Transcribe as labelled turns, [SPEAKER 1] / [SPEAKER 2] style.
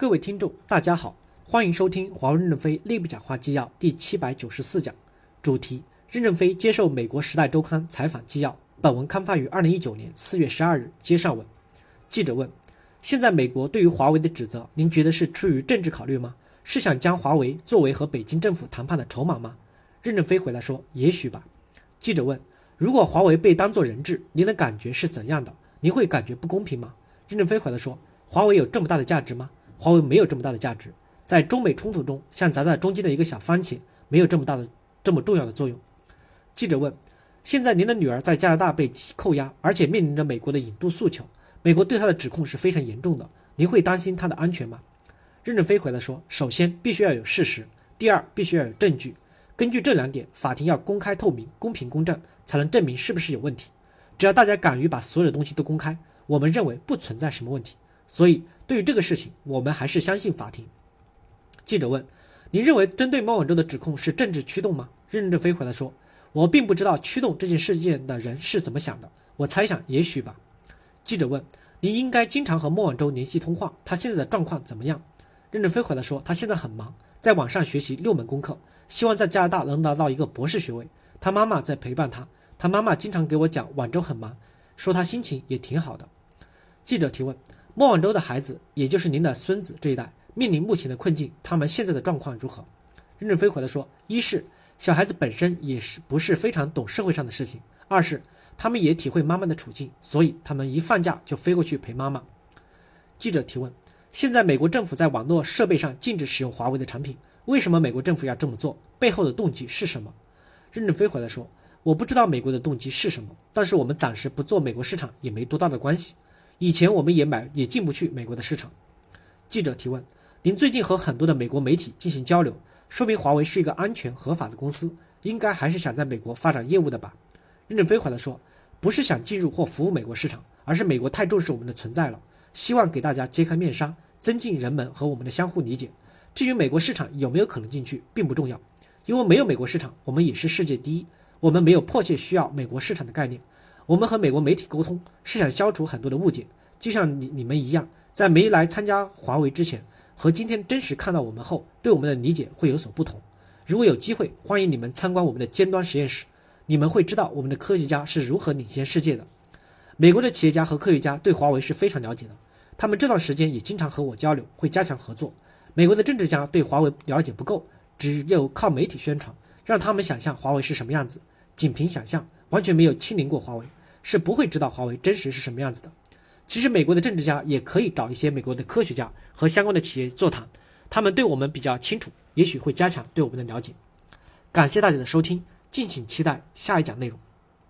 [SPEAKER 1] 各位听众，大家好，欢迎收听华为任正非内部讲话纪要第七百九十四讲，主题：任正非接受美国《时代周刊》采访纪要。本文刊发于二零一九年四月十二日。接上文，记者问：现在美国对于华为的指责，您觉得是出于政治考虑吗？是想将华为作为和北京政府谈判的筹码吗？任正非回答说：也许吧。记者问：如果华为被当作人质，您的感觉是怎样的？您会感觉不公平吗？任正非回答说：华为有这么大的价值吗？华为没有这么大的价值，在中美冲突中，像砸在中间的一个小番茄，没有这么大的、这么重要的作用。记者问：“现在您的女儿在加拿大被扣押，而且面临着美国的引渡诉求，美国对她的指控是非常严重的，您会担心她的安全吗？”任正非回答说：“首先必须要有事实，第二必须要有证据。根据这两点，法庭要公开透明、公平公正，才能证明是不是有问题。只要大家敢于把所有的东西都公开，我们认为不存在什么问题。所以。”对于这个事情，我们还是相信法庭。记者问：“您认为针对孟晚舟的指控是政治驱动吗？”任正非回答说：“我并不知道驱动这件事件的人是怎么想的，我猜想也许吧。”记者问：“您应该经常和孟晚舟联系通话，他现在的状况怎么样？”任正非回答说：“他现在很忙，在网上学习六门功课，希望在加拿大能拿到一个博士学位。他妈妈在陪伴他，他妈妈经常给我讲晚舟很忙，说他心情也挺好的。”记者提问。莫晚舟的孩子，也就是您的孙子这一代，面临目前的困境，他们现在的状况如何？任正非回答说：一是小孩子本身也是不是非常懂社会上的事情；二是他们也体会妈妈的处境，所以他们一放假就飞过去陪妈妈。记者提问：现在美国政府在网络设备上禁止使用华为的产品，为什么美国政府要这么做？背后的动机是什么？任正非回答说：我不知道美国的动机是什么，但是我们暂时不做美国市场也没多大的关系。以前我们也买也进不去美国的市场。记者提问：您最近和很多的美国媒体进行交流，说明华为是一个安全合法的公司，应该还是想在美国发展业务的吧？任正非回答说：不是想进入或服务美国市场，而是美国太重视我们的存在了，希望给大家揭开面纱，增进人们和我们的相互理解。至于美国市场有没有可能进去，并不重要，因为没有美国市场，我们也是世界第一。我们没有迫切需要美国市场的概念。我们和美国媒体沟通是想消除很多的误解，就像你你们一样，在没来参加华为之前和今天真实看到我们后，对我们的理解会有所不同。如果有机会，欢迎你们参观我们的尖端实验室，你们会知道我们的科学家是如何领先世界的。美国的企业家和科学家对华为是非常了解的，他们这段时间也经常和我交流，会加强合作。美国的政治家对华为了解不够，只有靠媒体宣传，让他们想象华为是什么样子，仅凭想象，完全没有亲临过华为。是不会知道华为真实是什么样子的。其实，美国的政治家也可以找一些美国的科学家和相关的企业座谈，他们对我们比较清楚，也许会加强对我们的了解。感谢大家的收听，敬请期待下一讲内容。